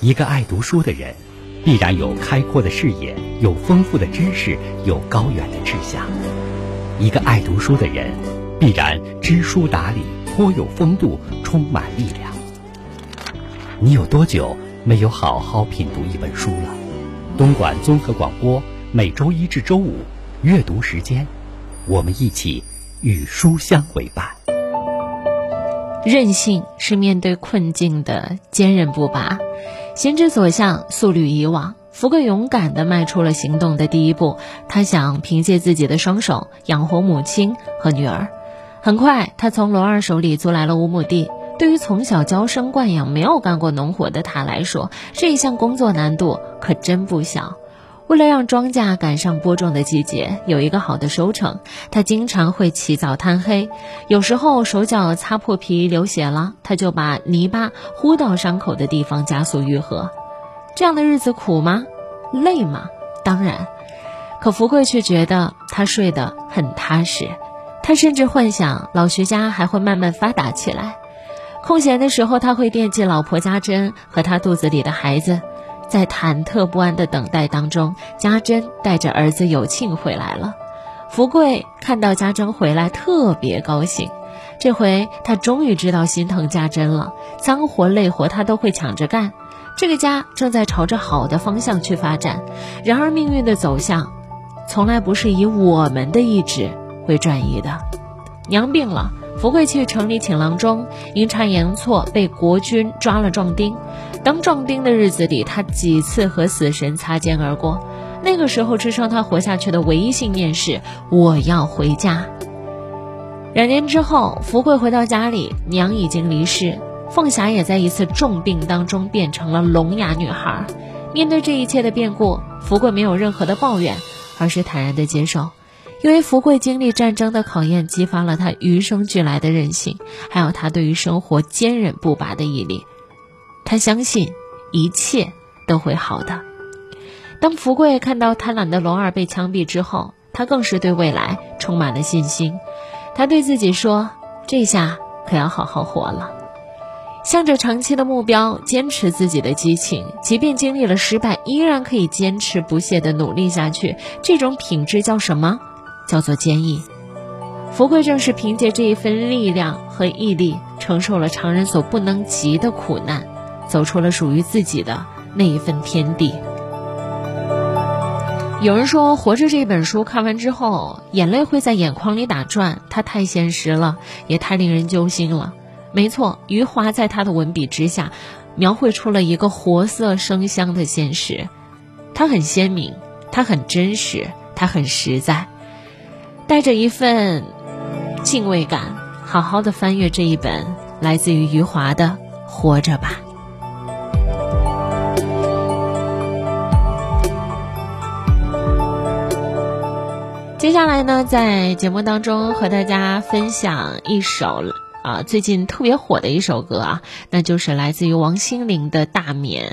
一个爱读书的人，必然有开阔的视野，有丰富的知识，有高远的志向。一个爱读书的人，必然知书达理，颇有风度，充满力量。你有多久没有好好品读一本书了？东莞综合广播每周一至周五阅读时间，我们一起与书相为伴。韧性是面对困境的坚韧不拔。心之所向，速履以往。福贵勇敢地迈出了行动的第一步，他想凭借自己的双手养活母亲和女儿。很快，他从罗二手里租来了五亩地。对于从小娇生惯养、没有干过农活的他来说，这一项工作难度可真不小。为了让庄稼赶上播种的季节，有一个好的收成，他经常会起早贪黑。有时候手脚擦破皮流血了，他就把泥巴糊到伤口的地方，加速愈合。这样的日子苦吗？累吗？当然。可福贵却觉得他睡得很踏实。他甚至幻想老徐家还会慢慢发达起来。空闲的时候，他会惦记老婆家珍和他肚子里的孩子。在忐忑不安的等待当中，家珍带着儿子有庆回来了。福贵看到家珍回来，特别高兴。这回他终于知道心疼家珍了，脏活累活他都会抢着干。这个家正在朝着好的方向去发展。然而命运的走向，从来不是以我们的意志为转移的。娘病了。福贵去城里请郎中，阴差阳错被国军抓了壮丁。当壮丁的日子里，他几次和死神擦肩而过。那个时候，支撑他活下去的唯一信念是我要回家。两年之后，福贵回到家里，娘已经离世，凤霞也在一次重病当中变成了聋哑女孩。面对这一切的变故，福贵没有任何的抱怨，而是坦然的接受。因为福贵经历战争的考验，激发了他与生俱来的韧性，还有他对于生活坚韧不拔的毅力。他相信一切都会好的。当福贵看到贪婪的龙儿被枪毙之后，他更是对未来充满了信心。他对自己说：“这下可要好好活了。”向着长期的目标，坚持自己的激情，即便经历了失败，依然可以坚持不懈地努力下去。这种品质叫什么？叫做坚毅，福贵正是凭借这一份力量和毅力，承受了常人所不能及的苦难，走出了属于自己的那一份天地。有人说，《活着》这本书看完之后，眼泪会在眼眶里打转，它太现实了，也太令人揪心了。没错，余华在他的文笔之下，描绘出了一个活色生香的现实，它很鲜明，它很真实，它很实在。带着一份敬畏感，好好的翻阅这一本来自于余华的《活着吧》。接下来呢，在节目当中和大家分享一首啊最近特别火的一首歌啊，那就是来自于王心凌的《大眠》。